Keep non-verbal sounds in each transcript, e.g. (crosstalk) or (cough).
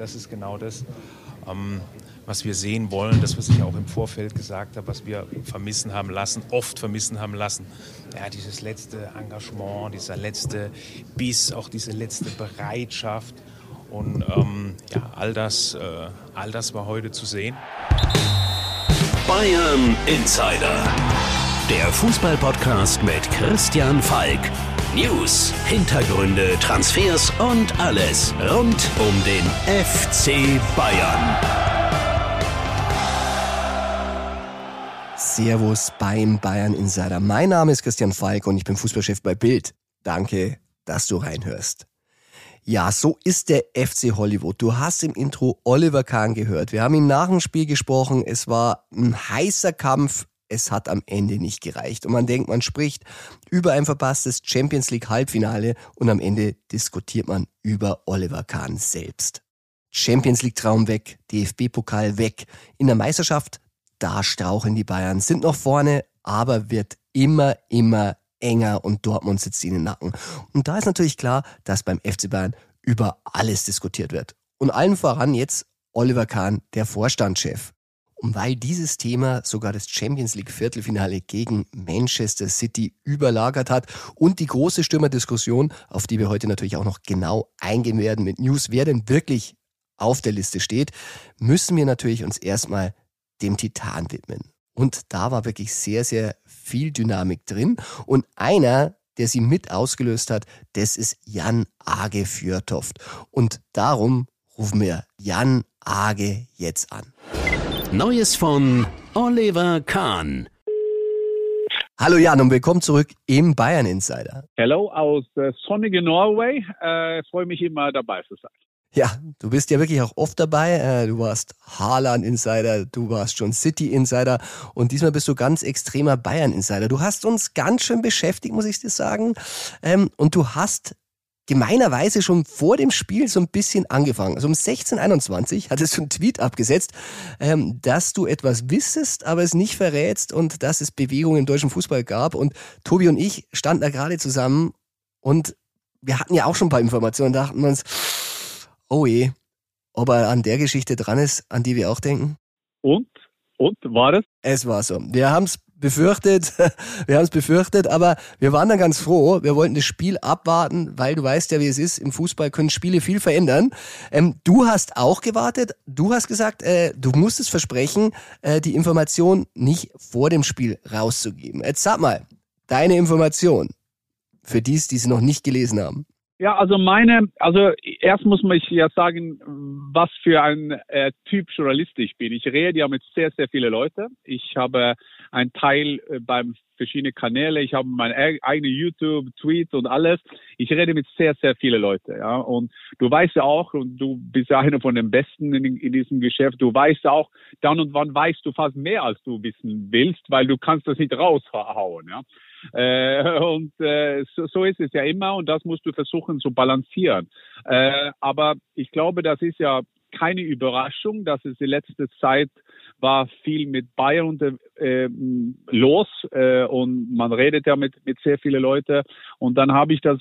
das ist genau das, ähm, was wir sehen wollen, das, was ich auch im Vorfeld gesagt habe, was wir vermissen haben lassen, oft vermissen haben lassen. Ja, dieses letzte Engagement, dieser letzte Biss, auch diese letzte Bereitschaft. Und ähm, ja, all das, äh, all das war heute zu sehen. Bayern Insider. Der Fußballpodcast mit Christian Falk. News, Hintergründe, Transfers und alles rund um den FC Bayern. Servus beim Bayern Insider. Mein Name ist Christian Falk und ich bin Fußballchef bei Bild. Danke, dass du reinhörst. Ja, so ist der FC Hollywood. Du hast im Intro Oliver Kahn gehört. Wir haben ihm nach dem Spiel gesprochen. Es war ein heißer Kampf es hat am Ende nicht gereicht. Und man denkt, man spricht über ein verpasstes Champions League Halbfinale und am Ende diskutiert man über Oliver Kahn selbst. Champions League Traum weg, DFB-Pokal weg. In der Meisterschaft, da straucheln die Bayern, sind noch vorne, aber wird immer, immer enger und Dortmund sitzt ihnen im Nacken. Und da ist natürlich klar, dass beim FC Bayern über alles diskutiert wird. Und allen voran jetzt Oliver Kahn, der Vorstandschef. Und weil dieses Thema sogar das Champions League Viertelfinale gegen Manchester City überlagert hat und die große Stürmerdiskussion, auf die wir heute natürlich auch noch genau eingehen werden mit News, wer denn wirklich auf der Liste steht, müssen wir natürlich uns erstmal dem Titan widmen. Und da war wirklich sehr, sehr viel Dynamik drin. Und einer, der sie mit ausgelöst hat, das ist Jan Age Fjörtoft. Und darum rufen wir Jan Age jetzt an. Neues von Oliver Kahn. Hallo Jan und willkommen zurück im Bayern Insider. Hallo aus äh, sonnigen Norway. Äh, freue mich immer dabei zu sein. Ja, du bist ja wirklich auch oft dabei. Äh, du warst Haaland Insider, du warst schon City Insider und diesmal bist du ganz extremer Bayern Insider. Du hast uns ganz schön beschäftigt, muss ich dir sagen. Ähm, und du hast gemeinerweise schon vor dem Spiel so ein bisschen angefangen. Also um 16.21 hattest du einen Tweet abgesetzt, ähm, dass du etwas wissest, aber es nicht verrätst und dass es Bewegungen im deutschen Fußball gab. Und Tobi und ich standen da gerade zusammen und wir hatten ja auch schon ein paar Informationen, dachten uns, oh je, ob er an der Geschichte dran ist, an die wir auch denken. Und? Und war es? Es war so. Wir haben es befürchtet, (laughs) wir haben es befürchtet, aber wir waren dann ganz froh. Wir wollten das Spiel abwarten, weil du weißt ja, wie es ist. Im Fußball können Spiele viel verändern. Ähm, du hast auch gewartet. Du hast gesagt, äh, du musstest versprechen, äh, die Information nicht vor dem Spiel rauszugeben. Jetzt sag mal, deine Information für die, die sie noch nicht gelesen haben. Ja, also meine, also erst muss man ja sagen, was für ein äh, Typ Journalist ich bin. Ich rede ja mit sehr, sehr vielen Leuten. Ich habe einen Teil äh, beim verschiedene Kanäle, ich habe mein eigene YouTube, Tweet und alles. Ich rede mit sehr, sehr vielen Leuten, ja. Und du weißt ja auch, und du bist ja einer von den Besten in, in diesem Geschäft, du weißt auch, dann und wann weißt du fast mehr, als du wissen willst, weil du kannst das nicht raushauen, ja. Äh, und äh, so, so ist es ja immer und das musst du versuchen zu balancieren. Äh, aber ich glaube, das ist ja keine Überraschung, dass es die letzte Zeit war viel mit Bayern unter, äh, los äh, und man redet ja mit, mit sehr vielen Leuten und dann habe ich das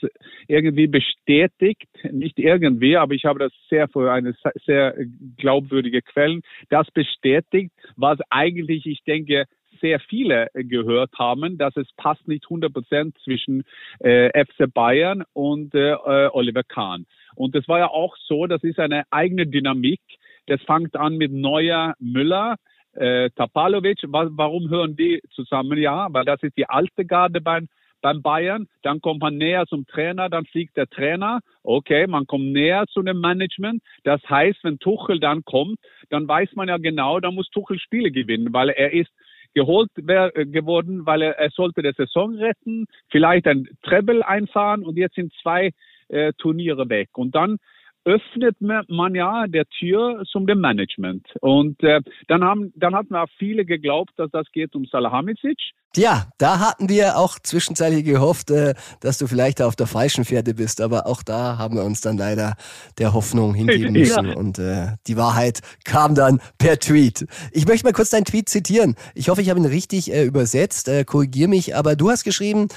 irgendwie bestätigt, nicht irgendwie, aber ich habe das sehr für eine sehr glaubwürdige Quellen, das bestätigt, was eigentlich, ich denke, sehr viele gehört haben, dass es passt nicht 100 Prozent zwischen äh, FC Bayern und äh, Oliver Kahn. Und das war ja auch so, das ist eine eigene Dynamik. Das fängt an mit Neuer Müller, äh, Tapalovic. Warum hören die zusammen? Ja, weil das ist die alte Garde beim, beim Bayern. Dann kommt man näher zum Trainer, dann fliegt der Trainer. Okay, man kommt näher zu dem Management. Das heißt, wenn Tuchel dann kommt, dann weiß man ja genau, da muss Tuchel Spiele gewinnen, weil er ist geholt wär, äh, geworden, weil er, er sollte die Saison retten, vielleicht ein Treble einfahren und jetzt sind zwei äh, Turniere weg. Und dann öffnet man ja der Tür zum dem Management. Und äh, dann haben dann hatten auch viele geglaubt, dass das geht um Salahamidzic. Ja, da hatten wir auch zwischenzeitlich gehofft, äh, dass du vielleicht auf der falschen Pferde bist, aber auch da haben wir uns dann leider der Hoffnung hingeben (laughs) müssen ja. und äh, die Wahrheit kam dann per Tweet. Ich möchte mal kurz deinen Tweet zitieren. Ich hoffe, ich habe ihn richtig äh, übersetzt. Äh, Korrigier mich, aber du hast geschrieben,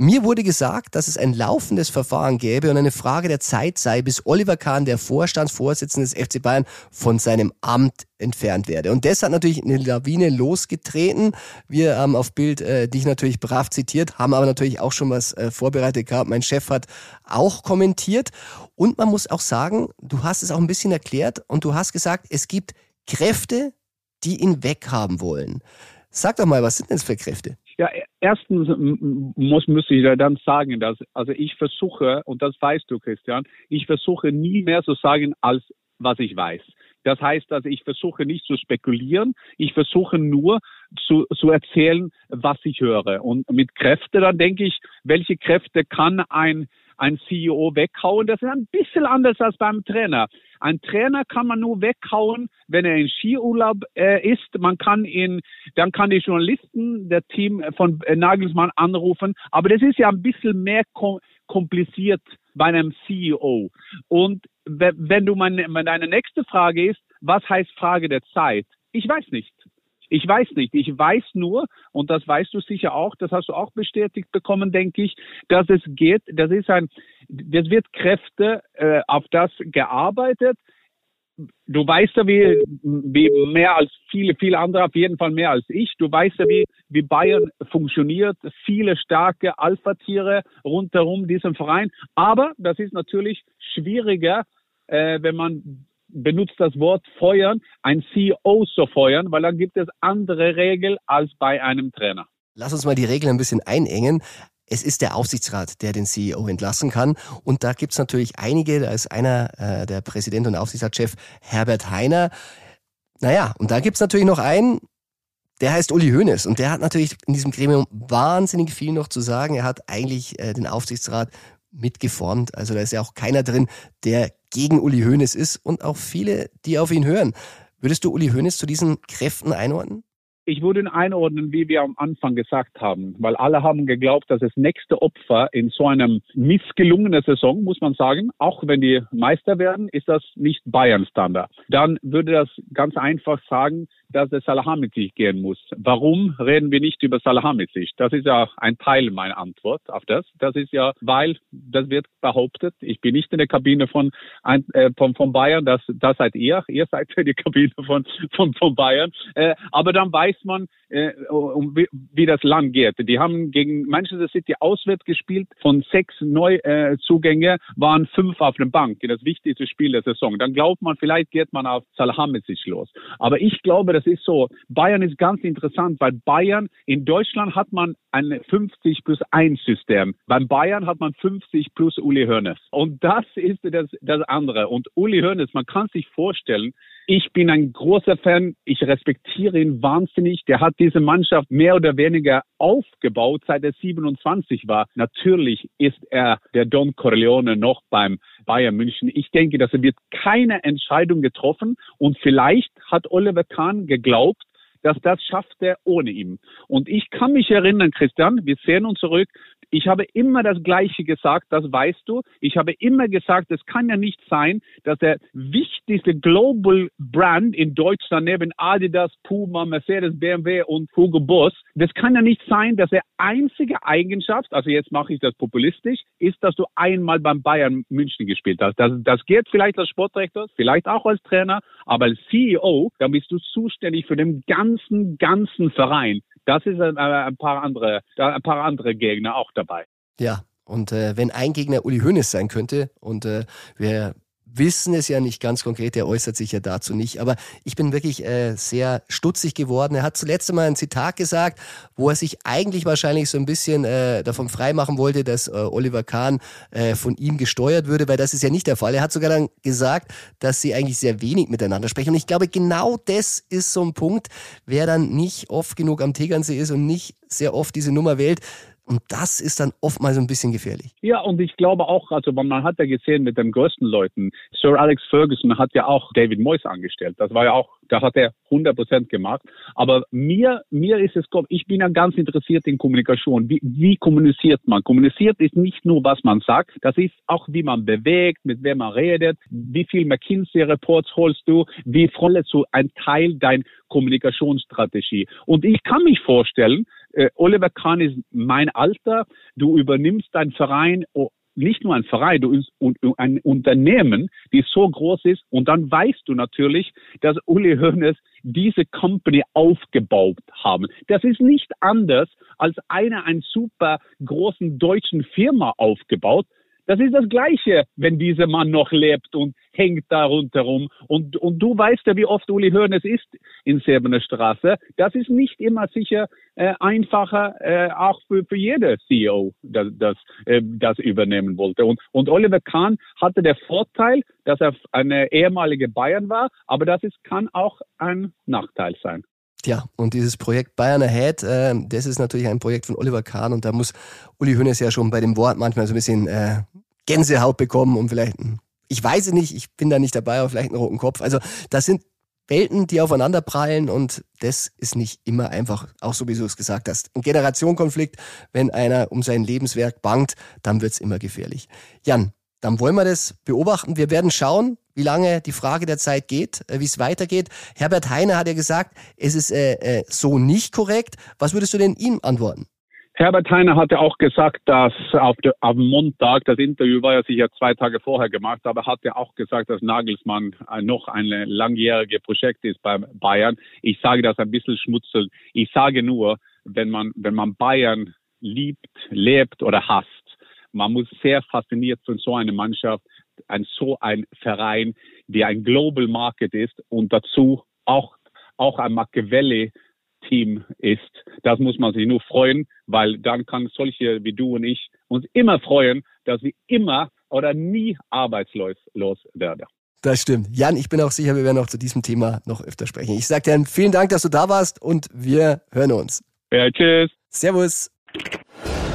Mir wurde gesagt, dass es ein laufendes Verfahren gäbe und eine Frage der Zeit sei, bis Oliver Kahn, der Vorstandsvorsitzende des FC Bayern, von seinem Amt entfernt werde. Und das hat natürlich eine Lawine losgetreten. Wir haben auf Bild äh, dich natürlich brav zitiert, haben aber natürlich auch schon was äh, vorbereitet gehabt. Mein Chef hat auch kommentiert. Und man muss auch sagen, du hast es auch ein bisschen erklärt und du hast gesagt, es gibt Kräfte, die ihn weghaben wollen. Sag doch mal, was sind denn das für Kräfte? Ja, erstens muss, muss ich dann sagen, dass, also ich versuche, und das weißt du, Christian, ich versuche nie mehr zu sagen, als was ich weiß. Das heißt, dass ich versuche nicht zu spekulieren, ich versuche nur zu, zu erzählen, was ich höre. Und mit Kräfte, dann denke ich, welche Kräfte kann ein ein CEO weghauen. Das ist ein bisschen anders als beim Trainer. Ein Trainer kann man nur weghauen, wenn er in Skiurlaub äh, ist. Man kann ihn, dann kann die Journalisten, der Team von äh, Nagelsmann anrufen. Aber das ist ja ein bisschen mehr kom kompliziert bei einem CEO. Und wenn du meine, meine nächste Frage ist, was heißt Frage der Zeit? Ich weiß nicht. Ich weiß nicht. Ich weiß nur, und das weißt du sicher auch, das hast du auch bestätigt bekommen, denke ich, dass es geht, das ist ein, das wird Kräfte äh, auf das gearbeitet. Du weißt ja, wie, wie mehr als viele, viele andere, auf jeden Fall mehr als ich. Du weißt ja, wie, wie Bayern funktioniert. Viele starke Alpha-Tiere rundherum diesem Verein. Aber das ist natürlich schwieriger, äh, wenn man benutzt das Wort feuern, ein CEO zu feuern, weil dann gibt es andere Regeln als bei einem Trainer. Lass uns mal die Regeln ein bisschen einengen. Es ist der Aufsichtsrat, der den CEO entlassen kann. Und da gibt's natürlich einige. Da ist einer, äh, der Präsident und Aufsichtsratschef Herbert Heiner. Naja, und da gibt's natürlich noch einen, der heißt Uli Hoeneß. Und der hat natürlich in diesem Gremium wahnsinnig viel noch zu sagen. Er hat eigentlich äh, den Aufsichtsrat mitgeformt. Also da ist ja auch keiner drin, der gegen Uli Hoeneß ist und auch viele, die auf ihn hören. Würdest du Uli Hoeneß zu diesen Kräften einordnen? Ich würde ihn einordnen, wie wir am Anfang gesagt haben, weil alle haben geglaubt, dass das nächste Opfer in so einem missgelungenen Saison, muss man sagen, auch wenn die Meister werden, ist das nicht Bayern-Standard. Dann würde das ganz einfach sagen, dass es Salahamidzic gehen muss. Warum reden wir nicht über Salahamidzic? Das ist ja ein Teil meiner Antwort auf das. Das ist ja, weil das wird behauptet, ich bin nicht in der Kabine von, äh, von, von Bayern, das, das seid ihr, ihr seid in der Kabine von, von, von Bayern. Äh, aber dann weiß man, äh, um, wie, wie das Land geht. Die haben gegen Manchester City auswärts gespielt. Von sechs Neuzugänge äh, waren fünf auf der Bank in das wichtigste Spiel der Saison. Dann glaubt man, vielleicht geht man auf Salahamidzic los. Aber ich glaube, das ist so. Bayern ist ganz interessant, weil Bayern, in Deutschland hat man ein 50 plus 1 System. Beim Bayern hat man 50 plus Uli Hoeneß. Und das ist das, das andere. Und Uli Hoeneß, man kann sich vorstellen, ich bin ein großer Fan. Ich respektiere ihn wahnsinnig. Der hat diese Mannschaft mehr oder weniger aufgebaut, seit er 27 war. Natürlich ist er der Don Corleone noch beim Bayern München. Ich denke, dass er wird keine Entscheidung getroffen und vielleicht hat Oliver Kahn geglaubt, dass das schafft er ohne ihn. Und ich kann mich erinnern, Christian, wir sehen uns zurück, ich habe immer das Gleiche gesagt, das weißt du. Ich habe immer gesagt, es kann ja nicht sein, dass der wichtigste Global Brand in Deutschland neben Adidas, Puma, Mercedes, BMW und Hugo Boss, das kann ja nicht sein, dass der einzige Eigenschaft, also jetzt mache ich das populistisch, ist, dass du einmal beim Bayern München gespielt hast. Das, das geht vielleicht als Sportdirektor, vielleicht auch als Trainer, aber als CEO, dann bist du zuständig für den ganzen, ganzen Verein. Das ist ein, ein paar andere, ein paar andere Gegner auch dabei. Ja, und äh, wenn ein Gegner Uli Hoeneß sein könnte und äh, wir wissen es ja nicht ganz konkret, er äußert sich ja dazu nicht. Aber ich bin wirklich äh, sehr stutzig geworden. Er hat zuletzt einmal ein Zitat gesagt, wo er sich eigentlich wahrscheinlich so ein bisschen äh, davon freimachen wollte, dass äh, Oliver Kahn äh, von ihm gesteuert würde, weil das ist ja nicht der Fall. Er hat sogar dann gesagt, dass sie eigentlich sehr wenig miteinander sprechen. Und ich glaube, genau das ist so ein Punkt, wer dann nicht oft genug am Tegernsee ist und nicht sehr oft diese Nummer wählt, und das ist dann oftmals ein bisschen gefährlich. Ja, und ich glaube auch, also man hat ja gesehen mit den größten Leuten, Sir Alex Ferguson hat ja auch David Moyes angestellt. Das war ja auch, da hat er 100 Prozent gemacht. Aber mir, mir ist es, ich bin ja ganz interessiert in Kommunikation. Wie, wie kommuniziert man? Kommuniziert ist nicht nur, was man sagt, das ist auch, wie man bewegt, mit wem man redet, wie viel McKinsey-Reports holst du, wie voll du ein Teil deiner Kommunikationsstrategie. Und ich kann mich vorstellen, äh, Oliver Kahn ist mein Alter. Du übernimmst deinen Verein oh, nicht nur ein Verein, du ein Unternehmen, die so groß ist und dann weißt du natürlich, dass Uli Hoeneß diese Company aufgebaut haben. Das ist nicht anders als eine ein super großen deutschen Firma aufgebaut. Das ist das Gleiche, wenn dieser Mann noch lebt und hängt da rundherum. Und, und du weißt ja, wie oft Uli Hoeneß ist in Serbener Straße. Das ist nicht immer sicher äh, einfacher, äh, auch für, für jede CEO, das, das, äh, das übernehmen wollte. Und, und Oliver Kahn hatte der Vorteil, dass er eine ehemalige Bayern war, aber das ist, kann auch ein Nachteil sein. Tja, und dieses Projekt Bayern Ahead, äh, das ist natürlich ein Projekt von Oliver Kahn und da muss Uli Hoeneß ja schon bei dem Wort manchmal so ein bisschen äh, Gänsehaut bekommen und vielleicht ich weiß es nicht, ich bin da nicht dabei, aber vielleicht einen roten Kopf. Also das sind Welten, die aufeinander prallen und das ist nicht immer einfach, auch so wie du es gesagt hast. Ein Generationenkonflikt, wenn einer um sein Lebenswerk bangt, dann wird's immer gefährlich. Jan, dann wollen wir das beobachten. Wir werden schauen, wie lange die Frage der Zeit geht, äh, wie es weitergeht. Herbert Heine hat ja gesagt, es ist äh, äh, so nicht korrekt. Was würdest du denn ihm antworten? Herbert Heine hatte auch gesagt, dass auf, de, auf dem Montag, das Interview war ja sicher zwei Tage vorher gemacht, aber hat er auch gesagt, dass Nagelsmann noch ein langjähriges Projekt ist bei Bayern. Ich sage das ein bisschen schmutzeln. Ich sage nur, wenn man, wenn man Bayern liebt, lebt oder hasst, man muss sehr fasziniert von so einer Mannschaft ein so ein Verein, der ein Global Market ist und dazu auch, auch ein Machiavelli Team ist. Das muss man sich nur freuen, weil dann kann solche wie du und ich uns immer freuen, dass wir immer oder nie arbeitslos werden. Das stimmt. Jan, ich bin auch sicher, wir werden auch zu diesem Thema noch öfter sprechen. Ich sage dir vielen Dank, dass du da warst und wir hören uns. Ja, tschüss. Servus.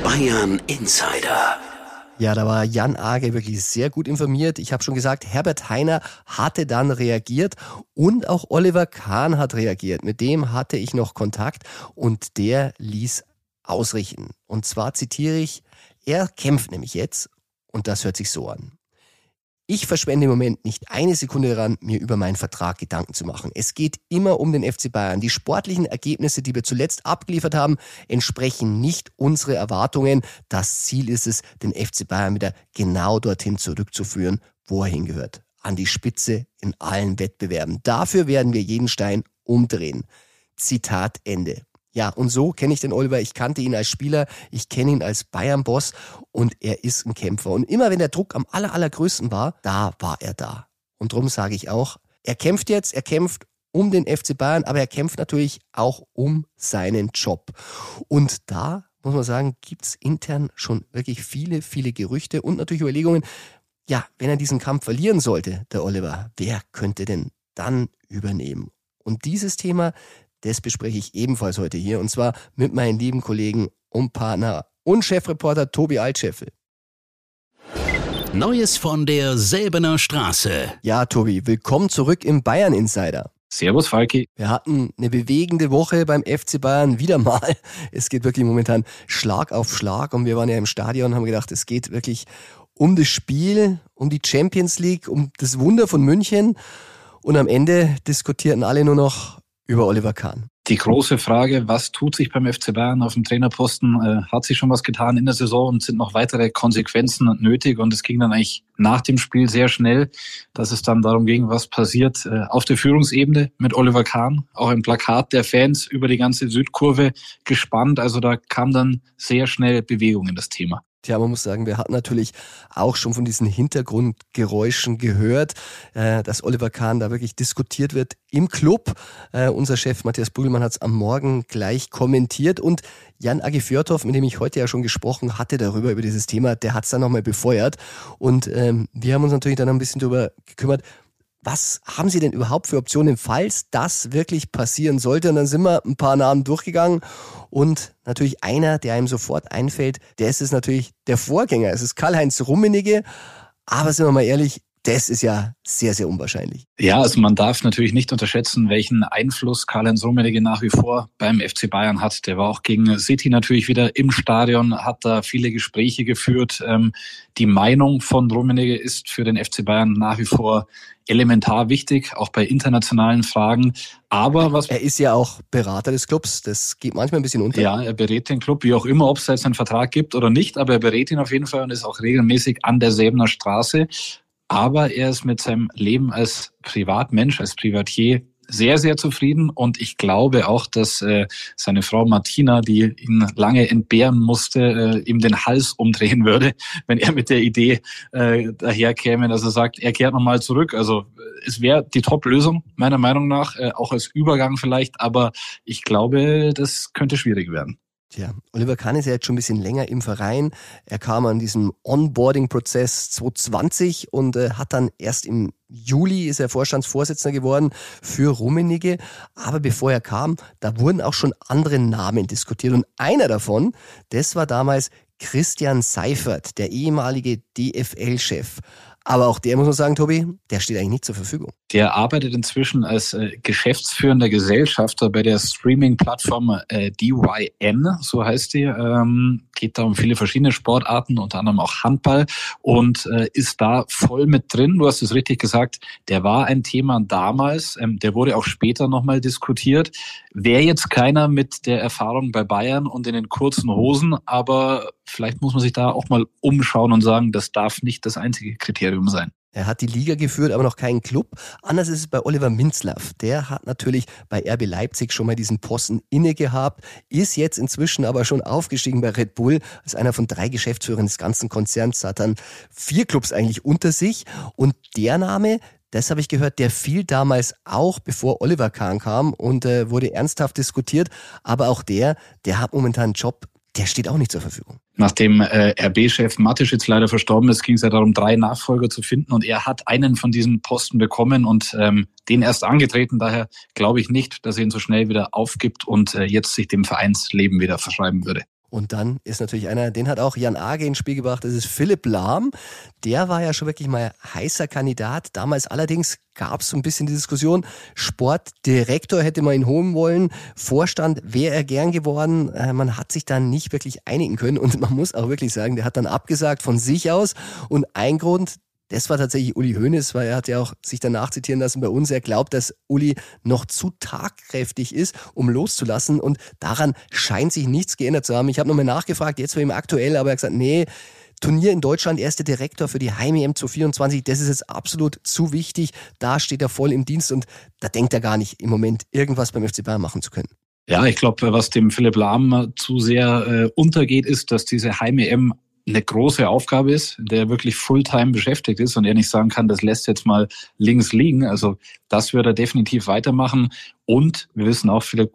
Bayern Insider. Ja, da war Jan Age wirklich sehr gut informiert. Ich habe schon gesagt, Herbert Heiner hatte dann reagiert und auch Oliver Kahn hat reagiert. Mit dem hatte ich noch Kontakt und der ließ ausrichten. Und zwar zitiere ich, er kämpft nämlich jetzt und das hört sich so an. Ich verschwende im Moment nicht eine Sekunde daran, mir über meinen Vertrag Gedanken zu machen. Es geht immer um den FC Bayern. Die sportlichen Ergebnisse, die wir zuletzt abgeliefert haben, entsprechen nicht unsere Erwartungen. Das Ziel ist es, den FC Bayern wieder genau dorthin zurückzuführen, wo er hingehört. An die Spitze in allen Wettbewerben. Dafür werden wir jeden Stein umdrehen. Zitat Ende. Ja, und so kenne ich den Oliver. Ich kannte ihn als Spieler, ich kenne ihn als Bayern-Boss und er ist ein Kämpfer. Und immer wenn der Druck am aller, allergrößten war, da war er da. Und darum sage ich auch, er kämpft jetzt, er kämpft um den FC Bayern, aber er kämpft natürlich auch um seinen Job. Und da muss man sagen, gibt's intern schon wirklich viele, viele Gerüchte und natürlich Überlegungen. Ja, wenn er diesen Kampf verlieren sollte, der Oliver, wer könnte denn dann übernehmen? Und dieses Thema, das bespreche ich ebenfalls heute hier und zwar mit meinen lieben Kollegen und Partner und Chefreporter Tobi Altscheffel. Neues von der Selbener Straße. Ja, Tobi, willkommen zurück im Bayern Insider. Servus, Falki. Wir hatten eine bewegende Woche beim FC Bayern wieder mal. Es geht wirklich momentan Schlag auf Schlag und wir waren ja im Stadion und haben gedacht, es geht wirklich um das Spiel, um die Champions League, um das Wunder von München. Und am Ende diskutierten alle nur noch über Oliver Kahn. Die große Frage, was tut sich beim FC Bayern auf dem Trainerposten? Äh, hat sich schon was getan in der Saison und sind noch weitere Konsequenzen nötig? Und es ging dann eigentlich nach dem Spiel sehr schnell, dass es dann darum ging, was passiert äh, auf der Führungsebene mit Oliver Kahn. Auch ein Plakat der Fans über die ganze Südkurve gespannt. Also da kam dann sehr schnell Bewegung in das Thema. Tja, man muss sagen, wir hatten natürlich auch schon von diesen Hintergrundgeräuschen gehört, äh, dass Oliver Kahn da wirklich diskutiert wird im Club. Äh, unser Chef Matthias Brügelmann hat es am Morgen gleich kommentiert und Jan Agi Fjörthoff, mit dem ich heute ja schon gesprochen hatte darüber, über dieses Thema, der hat es dann nochmal befeuert. Und ähm, wir haben uns natürlich dann ein bisschen darüber gekümmert, was haben Sie denn überhaupt für Optionen, falls das wirklich passieren sollte? Und dann sind wir ein paar Namen durchgegangen und natürlich einer, der einem sofort einfällt, der ist es natürlich der Vorgänger. Es ist Karl-Heinz Rummenigge. Aber sind wir mal ehrlich, das ist ja sehr, sehr unwahrscheinlich. Ja, also man darf natürlich nicht unterschätzen, welchen Einfluss Karl-Heinz Rummenigge nach wie vor beim FC Bayern hat. Der war auch gegen City natürlich wieder im Stadion, hat da viele Gespräche geführt. Ähm, die Meinung von Rummenigge ist für den FC Bayern nach wie vor elementar wichtig, auch bei internationalen Fragen. Aber was er ist ja auch Berater des Clubs. Das geht manchmal ein bisschen unter. Ja, er berät den Club, wie auch immer, ob es jetzt einen Vertrag gibt oder nicht. Aber er berät ihn auf jeden Fall und ist auch regelmäßig an der Säbener Straße aber er ist mit seinem Leben als Privatmensch, als Privatier sehr, sehr zufrieden und ich glaube auch, dass äh, seine Frau Martina, die ihn lange entbehren musste, äh, ihm den Hals umdrehen würde, (laughs) wenn er mit der Idee äh, daherkäme, dass er sagt, er kehrt nochmal zurück. Also es wäre die Top-Lösung, meiner Meinung nach, äh, auch als Übergang vielleicht, aber ich glaube, das könnte schwierig werden. Tja, Oliver Kahn ist ja jetzt schon ein bisschen länger im Verein. Er kam an diesem Onboarding-Prozess 2020 und äh, hat dann erst im Juli ist er Vorstandsvorsitzender geworden für Rummenigge. Aber bevor er kam, da wurden auch schon andere Namen diskutiert. Und einer davon, das war damals Christian Seifert, der ehemalige DFL-Chef. Aber auch der muss man sagen, Tobi, der steht eigentlich nicht zur Verfügung. Der arbeitet inzwischen als äh, geschäftsführender Gesellschafter bei der Streaming-Plattform äh, DYN, so heißt die. Ähm, geht da um viele verschiedene Sportarten, unter anderem auch Handball und äh, ist da voll mit drin. Du hast es richtig gesagt, der war ein Thema damals, ähm, der wurde auch später nochmal diskutiert. Wäre jetzt keiner mit der Erfahrung bei Bayern und in den kurzen Hosen, aber vielleicht muss man sich da auch mal umschauen und sagen, das darf nicht das einzige Kriterium sein. Er hat die Liga geführt, aber noch keinen Club. Anders ist es bei Oliver Minzlaff. Der hat natürlich bei RB Leipzig schon mal diesen Posten inne gehabt, ist jetzt inzwischen aber schon aufgestiegen bei Red Bull als einer von drei Geschäftsführern des ganzen Konzerns, hat dann vier Clubs eigentlich unter sich. Und der Name, das habe ich gehört, der fiel damals auch, bevor Oliver Kahn kam und äh, wurde ernsthaft diskutiert. Aber auch der, der hat momentan einen Job der steht auch nicht zur Verfügung. Nachdem äh, RB-Chef Matisch jetzt leider verstorben ist, ging es ja darum, drei Nachfolger zu finden und er hat einen von diesen Posten bekommen und ähm, den erst angetreten. Daher glaube ich nicht, dass er ihn so schnell wieder aufgibt und äh, jetzt sich dem Vereinsleben wieder verschreiben würde. Und dann ist natürlich einer, den hat auch Jan Age ins Spiel gebracht, das ist Philipp Lahm. Der war ja schon wirklich mal heißer Kandidat. Damals allerdings gab es so ein bisschen die Diskussion, Sportdirektor hätte man ihn holen wollen, Vorstand wäre er gern geworden. Äh, man hat sich dann nicht wirklich einigen können und man muss auch wirklich sagen, der hat dann abgesagt von sich aus. Und ein Grund, das war tatsächlich Uli Hoeneß, weil er hat ja auch sich danach zitieren lassen bei uns. Er glaubt, dass Uli noch zu tagkräftig ist, um loszulassen. Und daran scheint sich nichts geändert zu haben. Ich habe nochmal nachgefragt, jetzt für ihm aktuell, aber er hat gesagt, nee, Turnier in Deutschland, erster Direktor für die Heim-EM 2024, das ist jetzt absolut zu wichtig. Da steht er voll im Dienst und da denkt er gar nicht im Moment irgendwas beim FC Bayern machen zu können. Ja, ich glaube, was dem Philipp Lahm zu sehr äh, untergeht, ist, dass diese Heim-EM eine große Aufgabe ist, der wirklich Fulltime beschäftigt ist und er nicht sagen kann, das lässt jetzt mal links liegen. Also das wird er definitiv weitermachen. Und wir wissen auch, Philipp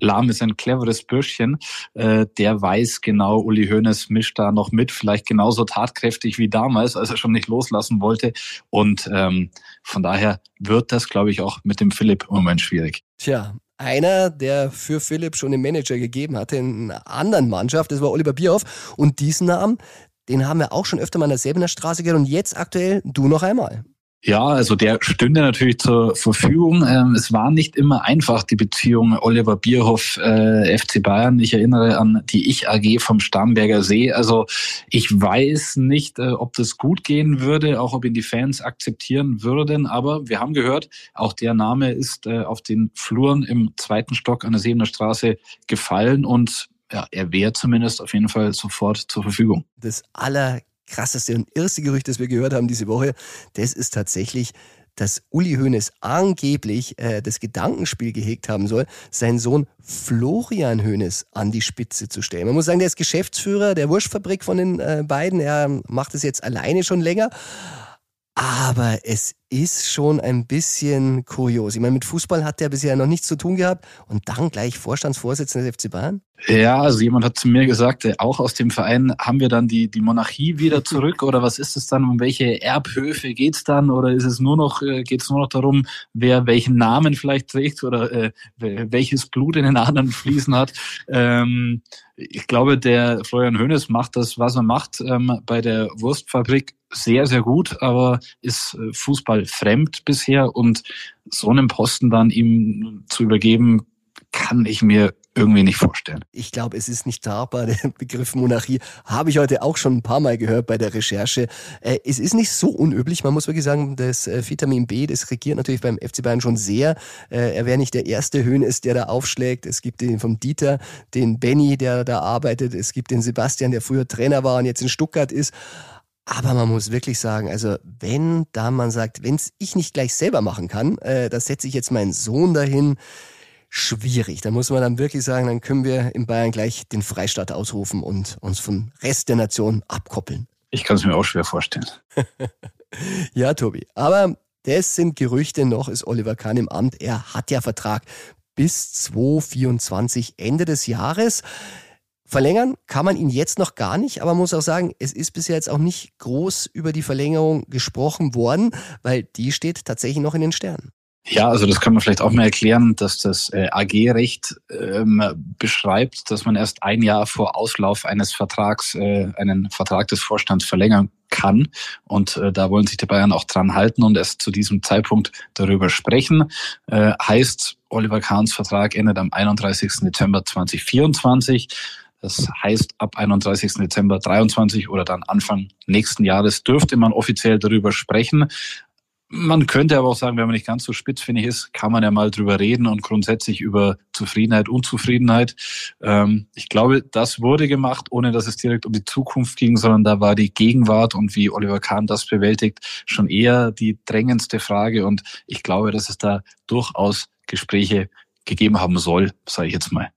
Lahm ist ein cleveres Bürschchen. Äh, der weiß genau, Uli Hoeneß mischt da noch mit, vielleicht genauso tatkräftig wie damals, als er schon nicht loslassen wollte. Und ähm, von daher wird das, glaube ich, auch mit dem Philipp im Moment schwierig. Tja, einer, der für Philipp schon einen Manager gegeben hatte in einer anderen Mannschaft, das war Oliver Bierhoff. Und diesen Namen, den haben wir auch schon öfter mal in der Säbener Straße gehört und jetzt aktuell du noch einmal. Ja, also der stünde natürlich zur Verfügung. Ähm, es war nicht immer einfach, die Beziehung Oliver Bierhoff, äh, FC Bayern. Ich erinnere an die Ich AG vom Starnberger See. Also ich weiß nicht, äh, ob das gut gehen würde, auch ob ihn die Fans akzeptieren würden. Aber wir haben gehört, auch der Name ist äh, auf den Fluren im zweiten Stock an der Sebener Straße gefallen und ja, er wäre zumindest auf jeden Fall sofort zur Verfügung. Das aller krasseste und erste Gerücht, das wir gehört haben diese Woche, das ist tatsächlich, dass Uli Hoeneß angeblich äh, das Gedankenspiel gehegt haben soll, seinen Sohn Florian Hoeneß an die Spitze zu stellen. Man muss sagen, der ist Geschäftsführer der Wurstfabrik von den äh, beiden. Er macht es jetzt alleine schon länger. Aber es ist schon ein bisschen kurios. Ich meine, mit Fußball hat der bisher noch nichts zu tun gehabt und dann gleich Vorstandsvorsitzender des FC Bayern. Ja, also jemand hat zu mir gesagt, äh, auch aus dem Verein haben wir dann die, die Monarchie wieder zurück oder was ist es dann? Um welche Erbhöfe geht's dann? Oder ist es nur noch, äh, geht es nur noch darum, wer welchen Namen vielleicht trägt oder äh, welches Blut in den anderen fließen hat? Ähm, ich glaube, der Florian Hönes macht das, was er macht, ähm, bei der Wurstfabrik sehr, sehr gut, aber ist äh, Fußball fremd bisher und so einen Posten dann ihm zu übergeben, kann ich mir irgendwie nicht vorstellen. Ich glaube, es ist nicht tragbar. Der (laughs) Begriff Monarchie habe ich heute auch schon ein paar Mal gehört bei der Recherche. Äh, es ist nicht so unüblich. Man muss wirklich sagen, das äh, Vitamin B, das regiert natürlich beim FC Bayern schon sehr. Äh, er wäre nicht der erste Höhnes, der da aufschlägt. Es gibt den vom Dieter, den Benny, der da arbeitet. Es gibt den Sebastian, der früher Trainer war und jetzt in Stuttgart ist. Aber man muss wirklich sagen, also wenn da man sagt, wenn es ich nicht gleich selber machen kann, äh, da setze ich jetzt meinen Sohn dahin, schwierig. Da muss man dann wirklich sagen, dann können wir in Bayern gleich den Freistaat ausrufen und uns vom Rest der Nation abkoppeln. Ich kann es mir auch schwer vorstellen. (laughs) ja, Tobi. Aber das sind Gerüchte noch, ist Oliver Kahn im Amt. Er hat ja Vertrag bis 2024, Ende des Jahres. Verlängern kann man ihn jetzt noch gar nicht, aber man muss auch sagen, es ist bisher jetzt auch nicht groß über die Verlängerung gesprochen worden, weil die steht tatsächlich noch in den Sternen. Ja, also das kann man vielleicht auch mal erklären, dass das äh, AG-Recht ähm, beschreibt, dass man erst ein Jahr vor Auslauf eines Vertrags äh, einen Vertrag des Vorstands verlängern kann. Und äh, da wollen sich die Bayern auch dran halten und erst zu diesem Zeitpunkt darüber sprechen. Äh, heißt, Oliver Kahns Vertrag endet am 31. Dezember 2024. Das heißt, ab 31. Dezember 23 oder dann Anfang nächsten Jahres dürfte man offiziell darüber sprechen. Man könnte aber auch sagen, wenn man nicht ganz so spitzfindig ist, kann man ja mal drüber reden und grundsätzlich über Zufriedenheit, Unzufriedenheit. Ähm, ich glaube, das wurde gemacht, ohne dass es direkt um die Zukunft ging, sondern da war die Gegenwart und wie Oliver Kahn das bewältigt, schon eher die drängendste Frage. Und ich glaube, dass es da durchaus Gespräche gegeben haben soll, sage ich jetzt mal.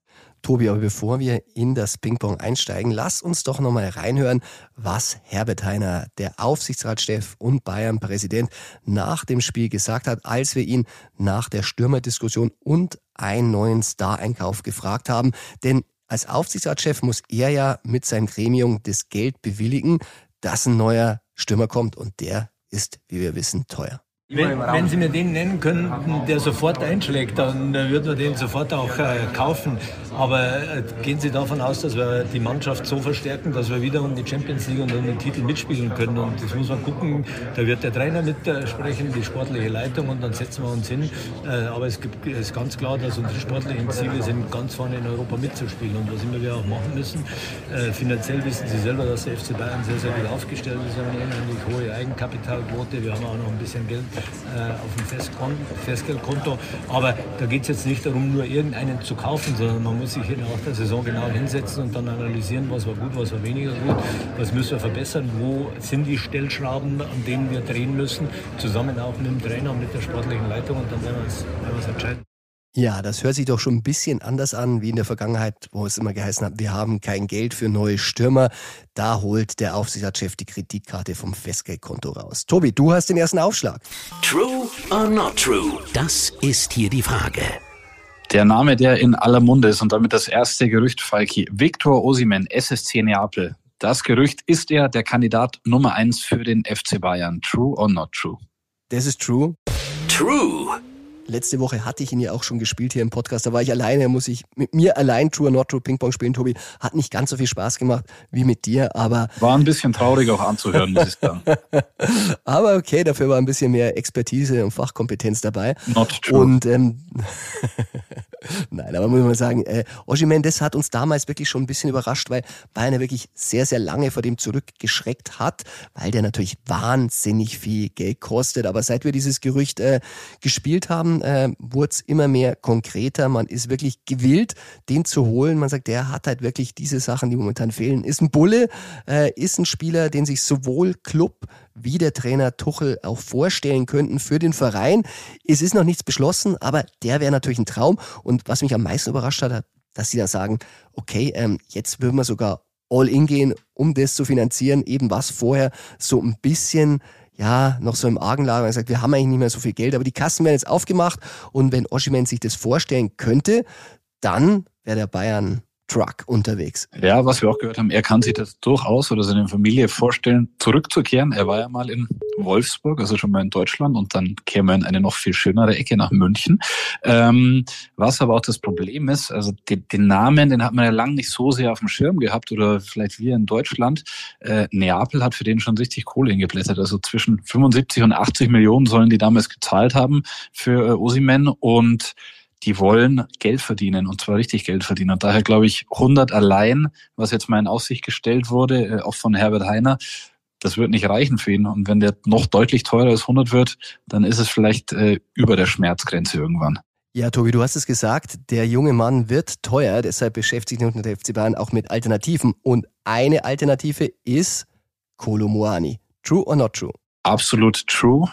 Tobi, aber bevor wir in das Ping-Pong einsteigen, lass uns doch nochmal reinhören, was Herbert Heiner, der Aufsichtsratschef und Bayern-Präsident, nach dem Spiel gesagt hat, als wir ihn nach der Stürmerdiskussion und einen neuen Star-Einkauf gefragt haben. Denn als Aufsichtsratschef muss er ja mit seinem Gremium das Geld bewilligen, dass ein neuer Stürmer kommt und der ist, wie wir wissen, teuer. Wenn, wenn, Sie mir den nennen könnten, der sofort einschlägt, dann würden wir den sofort auch äh, kaufen. Aber äh, gehen Sie davon aus, dass wir die Mannschaft so verstärken, dass wir wieder um die Champions League und um den Titel mitspielen können. Und das muss man gucken. Da wird der Trainer mitsprechen, die sportliche Leitung und dann setzen wir uns hin. Äh, aber es gibt, ist ganz klar, dass unsere sportlichen Ziele sind, ganz vorne in Europa mitzuspielen. Und was immer wir auch machen müssen. Äh, finanziell wissen Sie selber, dass der FC Bayern sehr, sehr gut aufgestellt ist. Wir haben eine unheimlich hohe Eigenkapitalquote. Wir haben auch noch ein bisschen Geld äh, auf dem Festgeldkonto. Aber da geht es jetzt nicht darum, nur irgendeinen zu kaufen, sondern man muss sich nach der Saison genau hinsetzen und dann analysieren, was war gut, was war weniger gut, was müssen wir verbessern, wo sind die Stellschrauben, an denen wir drehen müssen, zusammen auch mit dem Trainer und mit der sportlichen Leitung und dann werden wir es entscheiden. Ja, das hört sich doch schon ein bisschen anders an wie in der Vergangenheit, wo es immer geheißen hat, wir haben kein Geld für neue Stürmer. Da holt der Aufsichtsratschef die Kreditkarte vom Festgeldkonto raus. Tobi, du hast den ersten Aufschlag. True or not true? Das ist hier die Frage. Der Name, der in aller Munde ist und damit das erste Gerücht, Falki, Viktor Osimen, SSC Neapel. Das Gerücht ist er der Kandidat Nummer eins für den FC Bayern. True or not true? Das ist true. True. Letzte Woche hatte ich ihn ja auch schon gespielt hier im Podcast. Da war ich alleine, muss ich mit mir allein True or Not True Ping Pong spielen. Tobi hat nicht ganz so viel Spaß gemacht wie mit dir, aber. War ein bisschen traurig auch anzuhören, muss ich sagen. (laughs) aber okay, dafür war ein bisschen mehr Expertise und Fachkompetenz dabei. Not true. Und ähm, (laughs) Nein, aber muss man sagen, äh, Ojimendes hat uns damals wirklich schon ein bisschen überrascht, weil Bayern ja wirklich sehr, sehr lange vor dem zurückgeschreckt hat, weil der natürlich wahnsinnig viel Geld kostet. Aber seit wir dieses Gerücht äh, gespielt haben, äh, wurde es immer mehr konkreter. Man ist wirklich gewillt, den zu holen. Man sagt, der hat halt wirklich diese Sachen, die momentan fehlen. Ist ein Bulle, äh, ist ein Spieler, den sich sowohl Club wie der Trainer Tuchel auch vorstellen könnten für den Verein. Es ist noch nichts beschlossen, aber der wäre natürlich ein Traum. Und was mich am meisten überrascht hat, dass sie da sagen, okay, ähm, jetzt würden wir sogar all in gehen, um das zu finanzieren, eben was vorher so ein bisschen ja, noch so im Argen lag. Er sagt, wir haben eigentlich nicht mehr so viel Geld, aber die Kassen werden jetzt aufgemacht und wenn Oshiman sich das vorstellen könnte, dann wäre der Bayern Truck unterwegs. Ja, was wir auch gehört haben, er kann sich das durchaus oder seine Familie vorstellen, zurückzukehren. Er war ja mal in Wolfsburg, also schon mal in Deutschland und dann käme er in eine noch viel schönere Ecke nach München. Ähm, was aber auch das Problem ist, also den, den, Namen, den hat man ja lang nicht so sehr auf dem Schirm gehabt oder vielleicht wir in Deutschland. Äh, Neapel hat für den schon richtig Kohle hingeblättert. Also zwischen 75 und 80 Millionen sollen die damals gezahlt haben für äh, Osimen und die wollen Geld verdienen und zwar richtig Geld verdienen. Und daher glaube ich 100 allein, was jetzt mal in Aussicht gestellt wurde, äh, auch von Herbert Heiner, das wird nicht reichen für ihn. Und wenn der noch deutlich teurer als 100 wird, dann ist es vielleicht äh, über der Schmerzgrenze irgendwann. Ja, Tobi, du hast es gesagt, der junge Mann wird teuer, deshalb beschäftigt sich der FC Bayern auch mit Alternativen. Und eine Alternative ist Kolomoani. True or not true? Absolut true.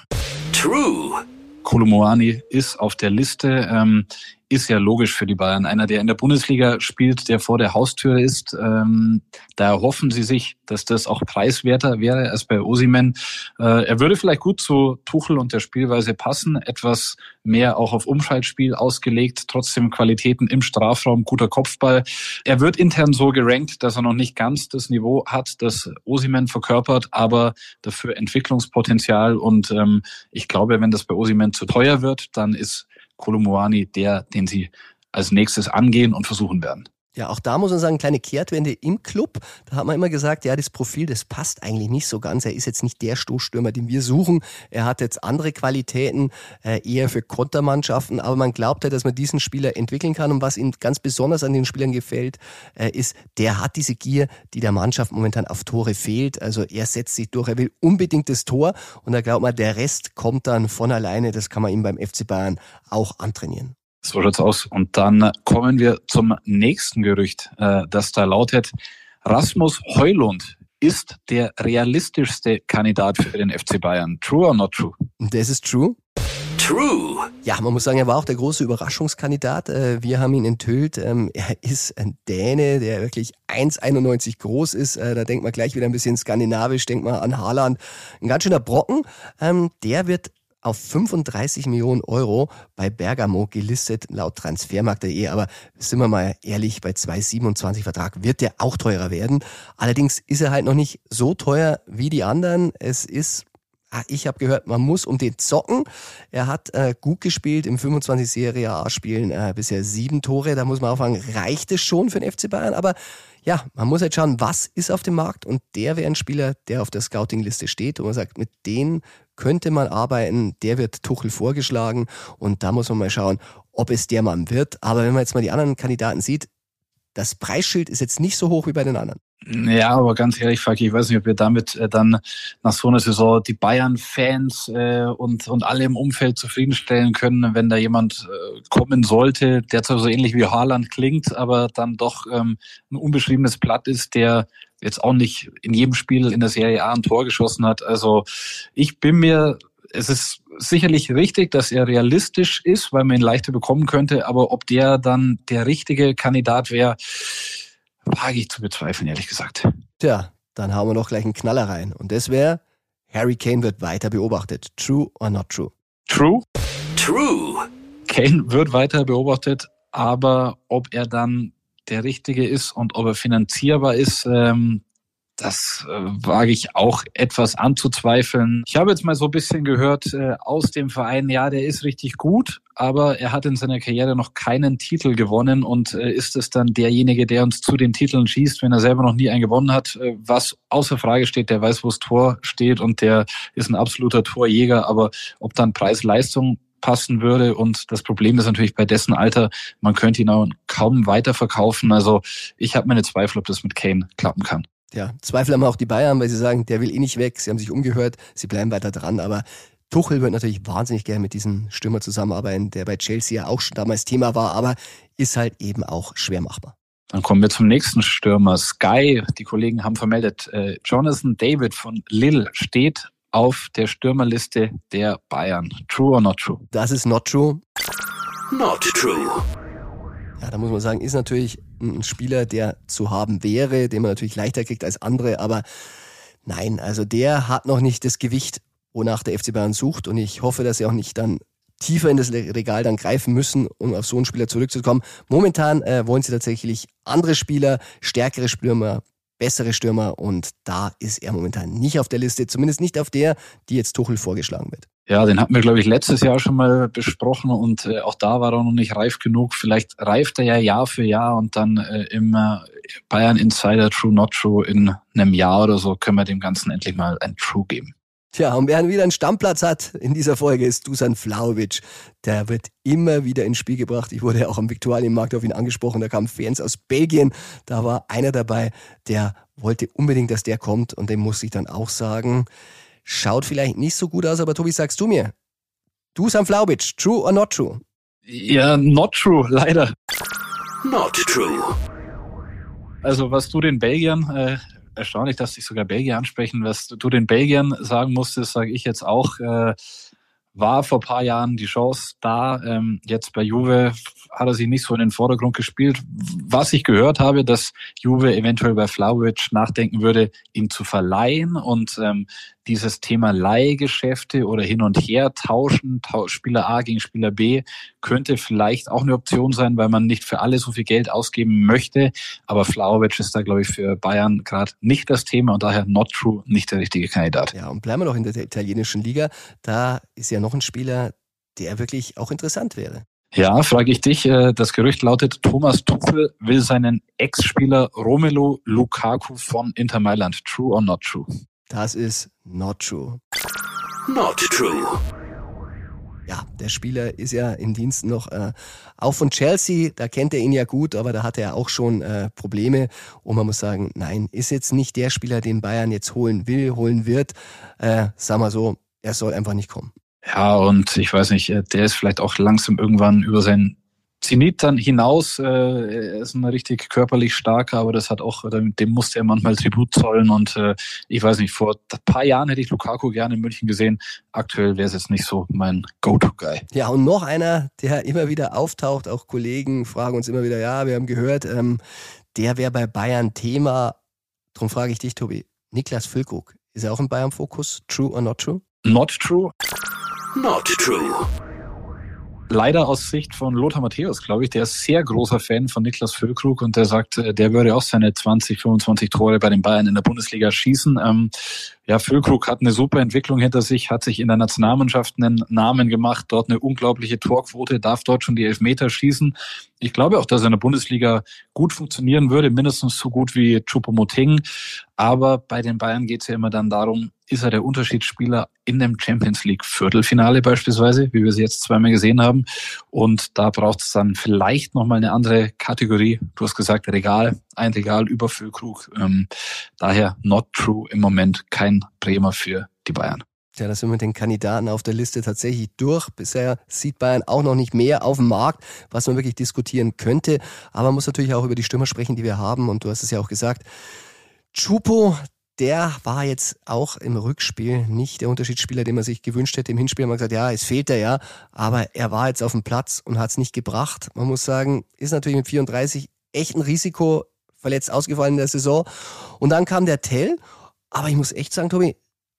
True. Kolomoani ist auf der Liste. Ähm, ist ja logisch für die Bayern. Einer, der in der Bundesliga spielt, der vor der Haustür ist. Ähm, da erhoffen sie sich, dass das auch preiswerter wäre als bei Osimen. Äh, er würde vielleicht gut zu Tuchel und der Spielweise passen. Etwas mehr auch auf Umschaltspiel ausgelegt. Trotzdem Qualitäten im Strafraum, guter Kopfball. Er wird intern so gerankt, dass er noch nicht ganz das Niveau hat, das Osimen verkörpert, aber dafür Entwicklungspotenzial. Und ähm, ich glaube, wenn das bei Osimen zu teuer wird, dann ist Kolomoani der, den sie als nächstes angehen und versuchen werden. Ja, auch da muss man sagen, kleine Kehrtwende im Club. Da hat man immer gesagt, ja, das Profil, das passt eigentlich nicht so ganz. Er ist jetzt nicht der Stoßstürmer, den wir suchen. Er hat jetzt andere Qualitäten, äh, eher für Kontermannschaften. Aber man glaubt halt, dass man diesen Spieler entwickeln kann. Und was ihm ganz besonders an den Spielern gefällt, äh, ist, der hat diese Gier, die der Mannschaft momentan auf Tore fehlt. Also er setzt sich durch, er will unbedingt das Tor. Und da glaubt man, der Rest kommt dann von alleine. Das kann man ihm beim FC Bayern auch antrainieren. So schaut's aus. Und dann kommen wir zum nächsten Gerücht, äh, das da lautet, Rasmus Heulund ist der realistischste Kandidat für den FC Bayern. True or not true? Das ist true. True. Ja, man muss sagen, er war auch der große Überraschungskandidat. Äh, wir haben ihn enthüllt. Ähm, er ist ein Däne, der wirklich 1,91 groß ist. Äh, da denkt man gleich wieder ein bisschen skandinavisch, denkt man an Haaland. Ein ganz schöner Brocken. Ähm, der wird auf 35 Millionen Euro bei Bergamo gelistet, laut Transfermarkt.de. Aber sind wir mal ehrlich, bei 2,27 Vertrag wird der auch teurer werden. Allerdings ist er halt noch nicht so teuer wie die anderen. Es ist ah, ich habe gehört, man muss um den zocken. Er hat äh, gut gespielt im 25 Serie A-Spielen, äh, bisher sieben Tore. Da muss man sagen, reicht es schon für den FC Bayern. Aber ja, man muss halt schauen, was ist auf dem Markt. Und der wäre ein Spieler, der auf der Scouting-Liste steht. Und man sagt, mit denen könnte man arbeiten, der wird Tuchel vorgeschlagen und da muss man mal schauen, ob es der Mann wird. Aber wenn man jetzt mal die anderen Kandidaten sieht, das Preisschild ist jetzt nicht so hoch wie bei den anderen. Ja, aber ganz ehrlich, Faki, ich weiß nicht, ob wir damit äh, dann nach so einer Saison die Bayern-Fans äh, und, und alle im Umfeld zufriedenstellen können, wenn da jemand äh, kommen sollte, der zwar so ähnlich wie Haaland klingt, aber dann doch ähm, ein unbeschriebenes Blatt ist, der jetzt auch nicht in jedem Spiel in der Serie A ein Tor geschossen hat. Also ich bin mir, es ist sicherlich richtig, dass er realistisch ist, weil man ihn leichter bekommen könnte, aber ob der dann der richtige Kandidat wäre, wage ich zu bezweifeln, ehrlich gesagt. Tja, dann haben wir noch gleich einen Knaller rein. Und das wäre, Harry Kane wird weiter beobachtet. True or not true? True. True. Kane wird weiter beobachtet, aber ob er dann der richtige ist und ob er finanzierbar ist, ähm, das äh, wage ich auch etwas anzuzweifeln. Ich habe jetzt mal so ein bisschen gehört äh, aus dem Verein, ja, der ist richtig gut, aber er hat in seiner Karriere noch keinen Titel gewonnen und äh, ist es dann derjenige, der uns zu den Titeln schießt, wenn er selber noch nie einen gewonnen hat, äh, was außer Frage steht, der weiß, wo das Tor steht und der ist ein absoluter Torjäger, aber ob dann Preis-Leistung passen würde. Und das Problem ist natürlich bei dessen Alter, man könnte ihn auch kaum weiterverkaufen. Also ich habe meine Zweifel, ob das mit Kane klappen kann. Ja, Zweifel haben auch die Bayern, weil sie sagen, der will eh nicht weg. Sie haben sich umgehört, sie bleiben weiter dran. Aber Tuchel wird natürlich wahnsinnig gerne mit diesem Stürmer zusammenarbeiten, der bei Chelsea ja auch schon damals Thema war, aber ist halt eben auch schwer machbar. Dann kommen wir zum nächsten Stürmer. Sky, die Kollegen haben vermeldet, äh, Jonathan David von Lille steht auf der Stürmerliste der Bayern. True or not true? Das ist not true. Not true. Ja, da muss man sagen, ist natürlich ein Spieler, der zu haben wäre, den man natürlich leichter kriegt als andere, aber nein, also der hat noch nicht das Gewicht, wonach der FC Bayern sucht und ich hoffe, dass er auch nicht dann tiefer in das Regal dann greifen müssen, um auf so einen Spieler zurückzukommen. Momentan äh, wollen sie tatsächlich andere Spieler, stärkere Stürmer, bessere Stürmer und da ist er momentan nicht auf der Liste, zumindest nicht auf der, die jetzt Tuchel vorgeschlagen wird. Ja, den hatten wir, glaube ich, letztes Jahr schon mal besprochen und äh, auch da war er noch nicht reif genug. Vielleicht reift er ja Jahr für Jahr und dann äh, im Bayern Insider True Not True in einem Jahr oder so können wir dem Ganzen endlich mal ein True geben. Tja, und wer wieder einen Stammplatz hat in dieser Folge ist Dusan Vlaovic. Der wird immer wieder ins Spiel gebracht. Ich wurde ja auch am Viktualienmarkt auf ihn angesprochen. Da kamen Fans aus Belgien. Da war einer dabei, der wollte unbedingt, dass der kommt. Und dem muss ich dann auch sagen, schaut vielleicht nicht so gut aus, aber Tobi, sagst du mir, Dusan Vlaovic, true or not true? Ja, not true, leider. Not true. Also was du den Belgiern äh, erstaunlich, dass dich sogar Belgier ansprechen. Was du den Belgiern sagen musstest, sage ich jetzt auch. Äh, war vor paar Jahren die Chance da. Ähm, jetzt bei Juve hat er sich nicht so in den Vordergrund gespielt. Was ich gehört habe, dass Juve eventuell bei Flauwitsch nachdenken würde, ihn zu verleihen und ähm, dieses Thema Leihgeschäfte oder hin und her tauschen, Spieler A gegen Spieler B, könnte vielleicht auch eine Option sein, weil man nicht für alle so viel Geld ausgeben möchte. Aber Flauwitsch ist da, glaube ich, für Bayern gerade nicht das Thema und daher not true nicht der richtige Kandidat. Ja, und bleiben wir noch in der italienischen Liga. Da ist ja noch ein Spieler, der wirklich auch interessant wäre. Ja, frage ich dich. Äh, das Gerücht lautet, Thomas Tuchel will seinen Ex-Spieler Romelu Lukaku von Inter Mailand. True or not true? Das ist not true. Not true. Ja, der Spieler ist ja im Dienst noch äh, auch von Chelsea, da kennt er ihn ja gut, aber da hatte er auch schon äh, Probleme. Und man muss sagen, nein, ist jetzt nicht der Spieler, den Bayern jetzt holen will, holen wird. Äh, sag mal so, er soll einfach nicht kommen. Ja, und ich weiß nicht, äh, der ist vielleicht auch langsam irgendwann über sein Zenit dann hinaus. Äh, er ist ein richtig körperlich starker, aber das hat auch, dem musste er manchmal Tribut zollen. Und äh, ich weiß nicht, vor ein paar Jahren hätte ich Lukaku gerne in München gesehen. Aktuell wäre es jetzt nicht so mein Go-To-Guy. Ja, und noch einer, der immer wieder auftaucht, auch Kollegen fragen uns immer wieder, ja, wir haben gehört, ähm, der wäre bei Bayern Thema. Darum frage ich dich, Tobi. Niklas Füllkrug, ist er auch im Bayern-Fokus? True or not true? Not true. Not true. Leider aus Sicht von Lothar Matthäus, glaube ich, der ist sehr großer Fan von Niklas Füllkrug und der sagt, äh, der würde auch seine 20, 25 Tore bei den Bayern in der Bundesliga schießen. Ähm, ja, Füllkrug hat eine super Entwicklung hinter sich, hat sich in der Nationalmannschaft einen Namen gemacht, dort eine unglaubliche Torquote, darf dort schon die Elfmeter schießen. Ich glaube auch, dass er in der Bundesliga gut funktionieren würde, mindestens so gut wie Choupo-Moting. Aber bei den Bayern geht es ja immer dann darum, ist er der Unterschiedsspieler in dem Champions League Viertelfinale beispielsweise, wie wir sie jetzt zweimal gesehen haben. Und da braucht es dann vielleicht nochmal eine andere Kategorie. Du hast gesagt, Regal, ein Regal über Füllkrug. Ähm, daher not true im Moment kein Bremer für die Bayern. Ja, da sind wir mit den Kandidaten auf der Liste tatsächlich durch. Bisher sieht Bayern auch noch nicht mehr auf dem Markt, was man wirklich diskutieren könnte. Aber man muss natürlich auch über die Stürmer sprechen, die wir haben. Und du hast es ja auch gesagt. Chupo, der war jetzt auch im Rückspiel nicht der Unterschiedsspieler, den man sich gewünscht hätte. Im Hinspiel haben wir gesagt, ja, es fehlt er ja, aber er war jetzt auf dem Platz und hat es nicht gebracht. Man muss sagen, ist natürlich mit 34 echt ein Risiko, verletzt ausgefallen in der Saison. Und dann kam der Tell, aber ich muss echt sagen, Tobi,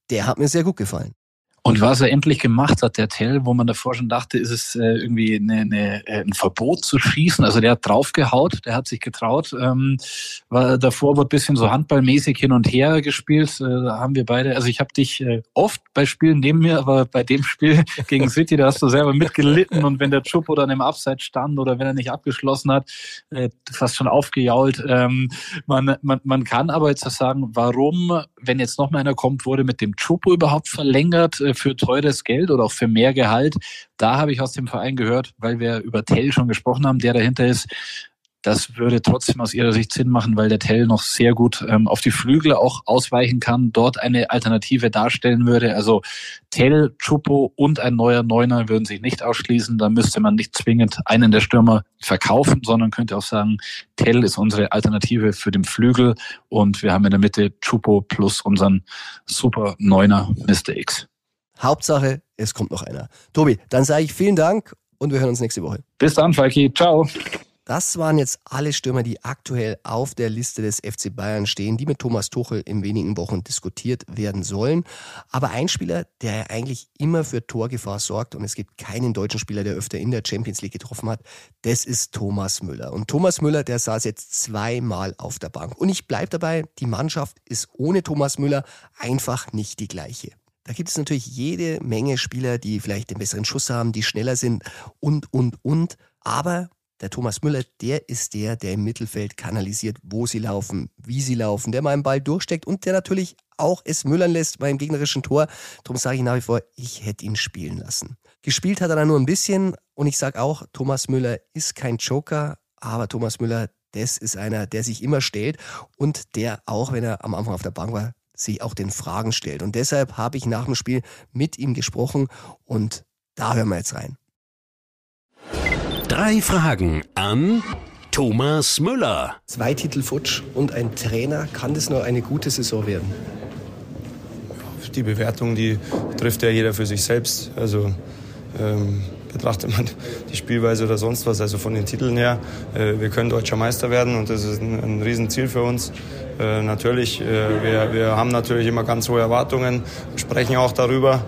der hat mir sehr gut gefallen. Und was er endlich gemacht hat, der Tell, wo man davor schon dachte, ist es äh, irgendwie eine, eine, äh, ein Verbot zu schießen. Also der hat draufgehaut, der hat sich getraut. Ähm, war, davor wurde bisschen so handballmäßig hin und her gespielt. Äh, da haben wir beide, also ich habe dich äh, oft bei Spielen neben mir, aber bei dem Spiel (laughs) gegen City, da hast du selber mitgelitten. Und wenn der Chupo dann im Abseits stand oder wenn er nicht abgeschlossen hat, äh, fast schon aufgejault. Ähm, man, man, man kann aber jetzt sagen, warum, wenn jetzt noch mal einer kommt, wurde mit dem Chupo überhaupt verlängert? Äh, für teures Geld oder auch für mehr Gehalt. Da habe ich aus dem Verein gehört, weil wir über Tell schon gesprochen haben, der dahinter ist. Das würde trotzdem aus ihrer Sicht Sinn machen, weil der Tell noch sehr gut ähm, auf die Flügel auch ausweichen kann, dort eine Alternative darstellen würde. Also Tell, Chupo und ein neuer Neuner würden sich nicht ausschließen. Da müsste man nicht zwingend einen der Stürmer verkaufen, sondern könnte auch sagen, Tell ist unsere Alternative für den Flügel und wir haben in der Mitte Chupo plus unseren super Neuner Mr. X. Hauptsache, es kommt noch einer. Tobi, dann sage ich vielen Dank und wir hören uns nächste Woche. Bis dann, Falki. Ciao. Das waren jetzt alle Stürmer, die aktuell auf der Liste des FC Bayern stehen, die mit Thomas Tuchel in wenigen Wochen diskutiert werden sollen. Aber ein Spieler, der eigentlich immer für Torgefahr sorgt und es gibt keinen deutschen Spieler, der öfter in der Champions League getroffen hat, das ist Thomas Müller. Und Thomas Müller, der saß jetzt zweimal auf der Bank. Und ich bleibe dabei, die Mannschaft ist ohne Thomas Müller einfach nicht die gleiche. Da gibt es natürlich jede Menge Spieler, die vielleicht den besseren Schuss haben, die schneller sind und, und, und. Aber der Thomas Müller, der ist der, der im Mittelfeld kanalisiert, wo sie laufen, wie sie laufen, der mal einen Ball durchsteckt und der natürlich auch es müllern lässt beim gegnerischen Tor. Darum sage ich nach wie vor, ich hätte ihn spielen lassen. Gespielt hat er dann nur ein bisschen und ich sage auch, Thomas Müller ist kein Joker, aber Thomas Müller, das ist einer, der sich immer stellt und der, auch wenn er am Anfang auf der Bank war, sich auch den Fragen stellt. Und deshalb habe ich nach dem Spiel mit ihm gesprochen und da hören wir jetzt rein. Drei Fragen an Thomas Müller. Zwei Titel futsch und ein Trainer. Kann das nur eine gute Saison werden? Die Bewertung, die trifft ja jeder für sich selbst. Also ähm, betrachtet man die Spielweise oder sonst was, also von den Titeln her. Äh, wir können deutscher Meister werden und das ist ein, ein Riesenziel für uns. Äh, natürlich, äh, wir, wir haben natürlich immer ganz hohe Erwartungen, sprechen auch darüber,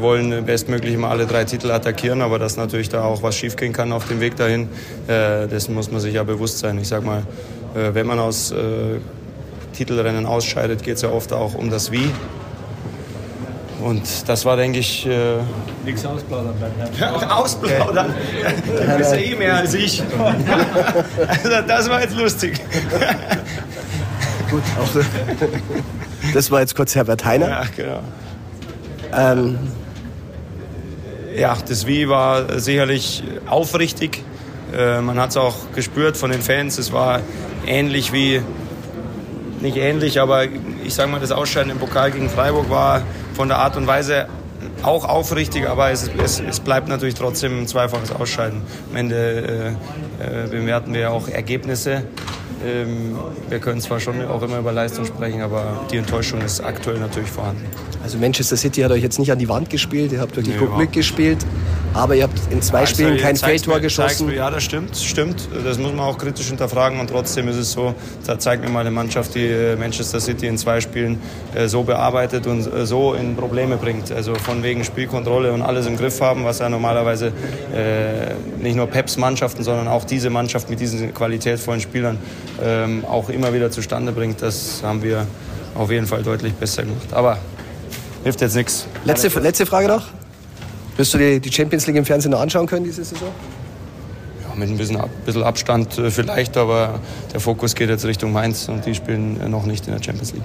wollen bestmöglich immer alle drei Titel attackieren, aber dass natürlich da auch was schiefgehen kann auf dem Weg dahin, dessen muss man sich ja bewusst sein. Ich sag mal, wenn man aus Titelrennen ausscheidet, geht es ja oft auch um das Wie. Und das war, denke ich. Äh Nichts ausplaudern Herrn. ausplaudern? Du bist ja eh mehr als ich. (laughs) also, das war jetzt lustig. Gut, auch das war jetzt kurz Herbert Heiner. Ja, genau. Ähm, Ja, das Wie war sicherlich aufrichtig. Äh, man hat es auch gespürt von den Fans. Es war ähnlich wie, nicht ähnlich, aber ich sage mal, das Ausscheiden im Pokal gegen Freiburg war von der Art und Weise auch aufrichtig, aber es, es, es bleibt natürlich trotzdem ein zweifaches Ausscheiden. Am Ende äh, äh, bewerten wir auch Ergebnisse. Ähm, wir können zwar schon auch immer über Leistung sprechen, aber die Enttäuschung ist aktuell natürlich vorhanden. also Manchester City hat euch jetzt nicht an die Wand gespielt, ihr habt wirklich Nee, gut mitgespielt, aber ihr habt in zwei Spielen Also, kein zeig's Feldtor geschossen. Mir, ja, das stimmt, stimmt. Das muss man auch kritisch hinterfragen und trotzdem ist es so, da zeigt mir mal eine Mannschaft, die äh, Manchester City in zwei Spielen äh, so bearbeitet und äh, so in Probleme bringt. Also von wegen Spielkontrolle und alles im Griff haben, was ja normalerweise nicht nur Peps Mannschaften, sondern auch diese Mannschaft mit diesen qualitätvollen Spielern ähm, auch immer wieder zustande bringt. Das haben wir auf jeden Fall deutlich besser gemacht. Aber hilft jetzt nichts. Letzte, letzte Frage noch. Wirst du dir die Champions League im Fernsehen noch anschauen können diese Saison? Ja, mit ein bisschen, bisschen Abstand äh, vielleicht, aber der Fokus geht jetzt Richtung Mainz und die spielen äh, noch nicht in der Champions League.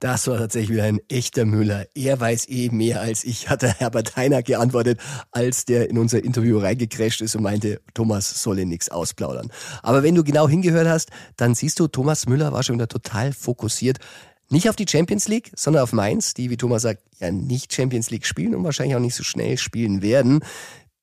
Das war tatsächlich wieder ein echter Müller. Er weiß eh mehr als ich, hat der Herbert Heiner geantwortet, als der in unser Interview reingecrasht ist und meinte, Thomas solle nichts ausplaudern. Aber wenn du genau hingehört hast, dann siehst du, Thomas Müller war schon wieder total fokussiert. Nicht auf die Champions League, sondern auf Mainz, die, wie Thomas sagt, ja nicht Champions League spielen und wahrscheinlich auch nicht so schnell spielen werden.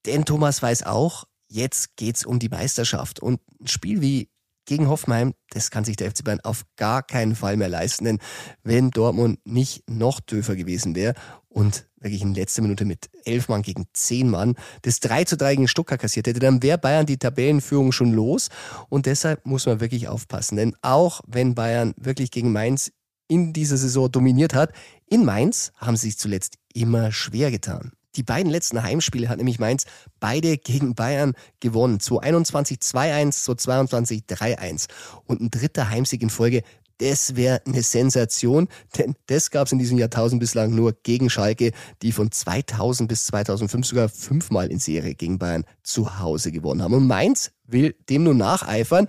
Denn Thomas weiß auch, jetzt geht's um die Meisterschaft. Und ein Spiel wie gegen Hoffenheim, das kann sich der FC Bayern auf gar keinen Fall mehr leisten. Denn wenn Dortmund nicht noch döfer gewesen wäre und wirklich in letzter Minute mit elf Mann gegen zehn Mann das 3 zu 3 gegen Stuttgart kassiert hätte, dann wäre Bayern die Tabellenführung schon los. Und deshalb muss man wirklich aufpassen. Denn auch wenn Bayern wirklich gegen Mainz in dieser Saison dominiert hat, in Mainz haben sie sich zuletzt immer schwer getan. Die beiden letzten Heimspiele hat nämlich Mainz beide gegen Bayern gewonnen. 2021 2-1, 2022 3-1. Und ein dritter Heimsieg in Folge, das wäre eine Sensation, denn das gab es in diesem Jahrtausend bislang nur gegen Schalke, die von 2000 bis 2005 sogar fünfmal in Serie gegen Bayern zu Hause gewonnen haben. Und Mainz will dem nun nacheifern.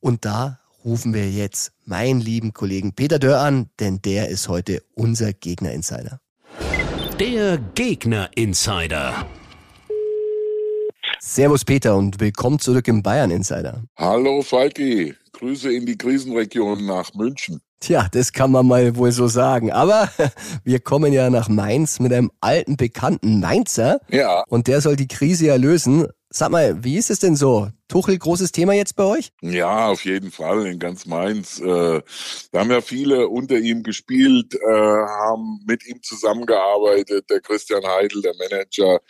Und da rufen wir jetzt meinen lieben Kollegen Peter Dörr an, denn der ist heute unser Gegner-Insider. Der Gegner-Insider. Servus Peter und willkommen zurück im Bayern Insider. Hallo Falki, Grüße in die Krisenregion nach München. Tja, das kann man mal wohl so sagen. Aber (laughs) wir kommen ja nach Mainz mit einem alten Bekannten Mainzer Ja, und der soll die Krise ja lösen. Sag mal, wie ist es denn so? Tuchel, großes Thema jetzt bei euch? ja, auf jeden Fall in ganz Mainz. Äh, da haben ja viele unter ihm gespielt, äh, haben mit ihm zusammengearbeitet. Der Christian Heidel, der Manager.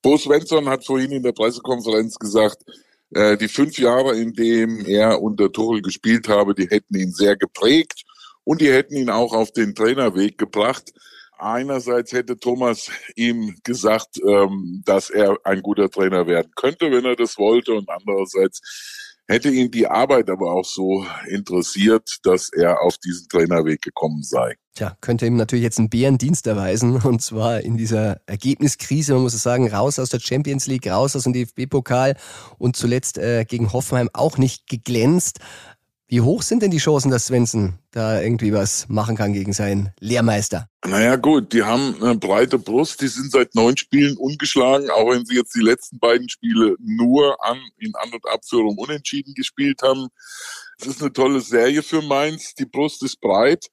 Bo Svensson hat vorhin in der Pressekonferenz gesagt, Äh, die fünf Jahre, in denen er unter Tuchel gespielt habe, die hätten ihn sehr geprägt und die hätten ihn auch auf den Trainerweg gebracht. Einerseits hätte Thomas ihm gesagt, ähm, dass er ein guter Trainer werden könnte, wenn er das wollte, und andererseits hätte ihn die Arbeit aber auch so interessiert, dass er auf diesen Trainerweg gekommen sei. Tja, könnte ihm natürlich jetzt einen Bärendienst erweisen und zwar in dieser Ergebniskrise, man muss es sagen, raus aus der Champions League, raus aus dem DFB-Pokal und zuletzt äh, gegen Hoffenheim auch nicht geglänzt. Wie hoch sind denn die Chancen, dass Svensson da irgendwie was machen kann gegen seinen Lehrmeister? Naja gut, die haben eine breite Brust, die sind seit neun Spielen ungeschlagen, auch wenn sie jetzt die letzten beiden Spiele nur an, in An- und Abführung unentschieden gespielt haben. Es ist eine tolle Serie für Mainz, die Brust ist breit.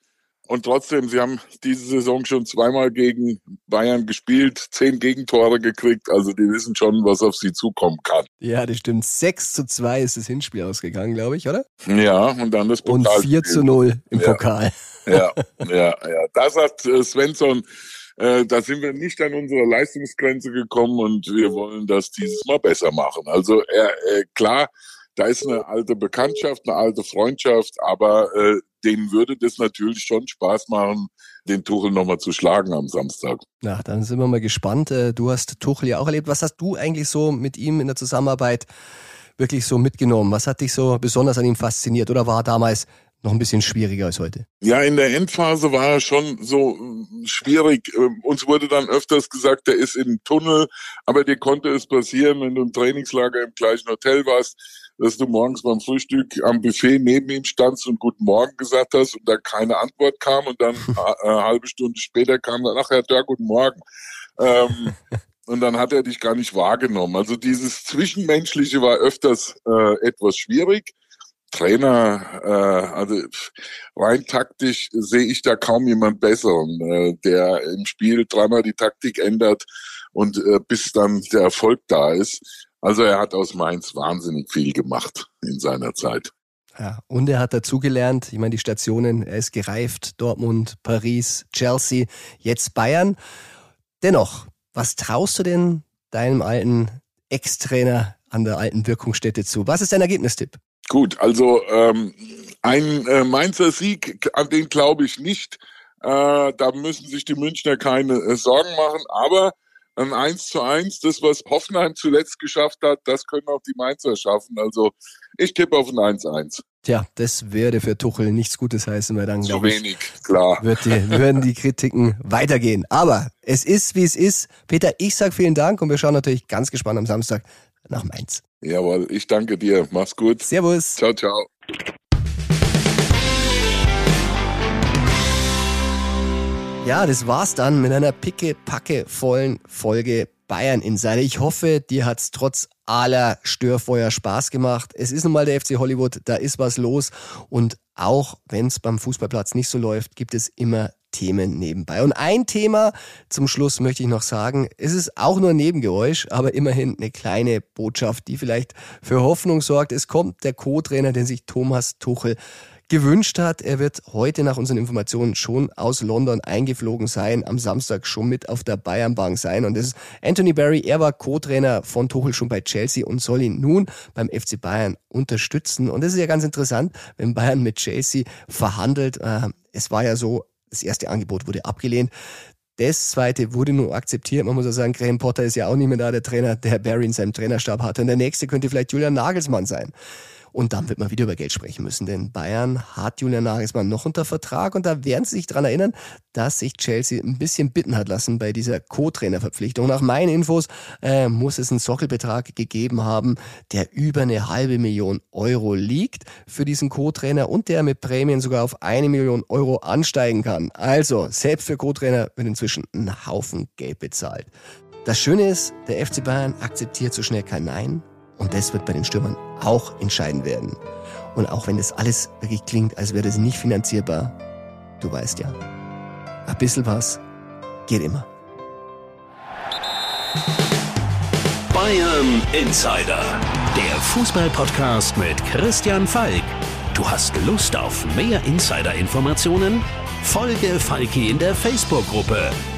Und trotzdem, sie haben diese Saison schon zweimal gegen Bayern gespielt, zehn Gegentore gekriegt. Also die wissen schon, was auf sie zukommen kann. Ja, das stimmt. 6 zu 2 ist das Hinspiel ausgegangen, glaube ich, oder? Ja, und dann das Pokal. Und 4 zu 0 im ja. Pokal. Ja, (laughs) ja, ja. Da sagt äh, Svensson, äh, da sind wir nicht an unsere Leistungsgrenze gekommen und wir wollen das dieses Mal besser machen. Also er, äh, klar, da ist eine alte Bekanntschaft, eine alte Freundschaft, aber äh, denen würde das natürlich schon Spaß machen, den Tuchel nochmal zu schlagen am Samstag. Na, dann sind wir mal gespannt. Äh, du hast Tuchel ja auch erlebt. Was hast du eigentlich so mit ihm in der Zusammenarbeit wirklich so mitgenommen? Was hat dich so besonders an ihm fasziniert oder war damals noch ein bisschen schwieriger als heute? Ja, in der Endphase war er schon so äh, schwierig. Ähm, uns wurde dann öfters gesagt, er ist im Tunnel, aber dir konnte es passieren, wenn du im Trainingslager im gleichen Hotel warst, dass du morgens beim Frühstück am Buffet neben ihm standst und Guten Morgen gesagt hast und da keine Antwort kam und dann (laughs) äh, eine halbe Stunde später kam dann, ach Herr Dörr, Guten Morgen. Ähm, (laughs) und dann hat er dich gar nicht wahrgenommen. Also dieses Zwischenmenschliche war öfters äh, etwas schwierig. Trainer, äh, also rein taktisch sehe ich da kaum jemand besseren, äh, der im Spiel dreimal die Taktik ändert und äh, bis dann der Erfolg da ist. Also er hat aus Mainz wahnsinnig viel gemacht in seiner Zeit. Ja, und er hat dazugelernt, ich meine, die Stationen, er ist gereift, Dortmund, Paris, Chelsea, jetzt Bayern. Dennoch, was traust du denn deinem alten Ex-Trainer an der alten Wirkungsstätte zu? Was ist dein Ergebnistipp? Gut, also ähm, ein äh, Mainzer Sieg, an den glaube ich nicht. Äh, da müssen sich die Münchner keine äh, Sorgen machen, aber ein 1 zu 1, das, was Hoffenheim zuletzt geschafft hat, das können auch die Mainzer schaffen. Also ich tippe auf ein 1-1. Tja, das würde für Tuchel nichts Gutes heißen, weil dann Zu wenig, ich, klar. Wird die, würden die Kritiken (laughs) weitergehen. Aber es ist, wie es ist. Peter, ich sage vielen Dank und wir schauen natürlich ganz gespannt am Samstag nach Mainz. Jawohl, ich danke dir. Mach's gut. Servus. Ciao, ciao. Ja, das war's dann mit einer picke-packe vollen Folge Bayern Insider. Ich hoffe, dir hat's trotz aller Störfeuer Spaß gemacht. Es ist nun mal der FC Hollywood, da ist was los und auch wenn es beim Fußballplatz nicht so läuft, gibt es immer Themen nebenbei. Und ein Thema zum Schluss möchte ich noch sagen. Es ist auch nur ein Nebengeräusch, aber immerhin eine kleine Botschaft, die vielleicht für Hoffnung sorgt. Es kommt der Co-Trainer, den sich Thomas Tuchel gewünscht hat. Er wird heute nach unseren Informationen schon aus London eingeflogen sein, am Samstag schon mit auf der Bayernbank sein. Und das ist Anthony Barry. Er war Co-Trainer von Tuchel schon bei Chelsea und soll ihn nun beim FC Bayern unterstützen. Und das ist ja ganz interessant, wenn Bayern mit Chelsea verhandelt. Äh, es war ja so, das erste Angebot wurde abgelehnt. Das zweite wurde nur akzeptiert. Man muss ja sagen, Graham Potter ist ja auch nicht mehr da, der Trainer, der Barry in seinem Trainerstab hatte. Und der nächste könnte vielleicht Julian Nagelsmann sein. Und dann wird man wieder über Geld sprechen müssen, denn Bayern hat Julian Nagelsmann noch unter Vertrag und da werden sie sich daran erinnern, dass sich Chelsea ein bisschen bitten hat lassen bei dieser Co-Trainer-Verpflichtung. Nach meinen Infos äh, muss es einen Sockelbetrag gegeben haben, der über eine halbe Million Euro liegt für diesen Co-Trainer und der mit Prämien sogar auf eine Million Euro ansteigen kann. Also, selbst für Co-Trainer wird inzwischen ein Haufen Geld bezahlt. Das Schöne ist, der FC Bayern akzeptiert so schnell kein Nein und das wird bei den Stürmern auch entscheiden werden. Und auch wenn das alles wirklich klingt, als wäre das nicht finanzierbar, du weißt ja, ein bisschen was geht immer. Bayern Insider, der Fußballpodcast mit Christian Falk. Du hast Lust auf mehr Insider-Informationen? Folge Falki in der Facebook-Gruppe